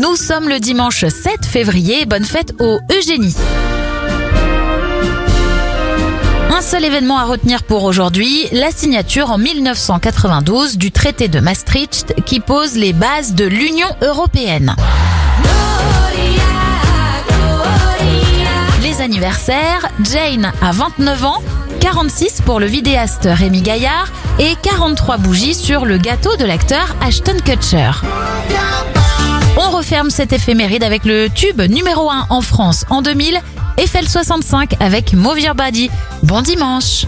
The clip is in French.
Nous sommes le dimanche 7 février. Bonne fête au Eugénie. Un seul événement à retenir pour aujourd'hui, la signature en 1992 du traité de Maastricht qui pose les bases de l'Union européenne. Les anniversaires, Jane a 29 ans, 46 pour le vidéaste Rémi Gaillard et 43 bougies sur le gâteau de l'acteur Ashton Kutcher. Referme cette éphéméride avec le tube numéro 1 en France en 2000, Eiffel 65 avec Move Your Body. Bon dimanche.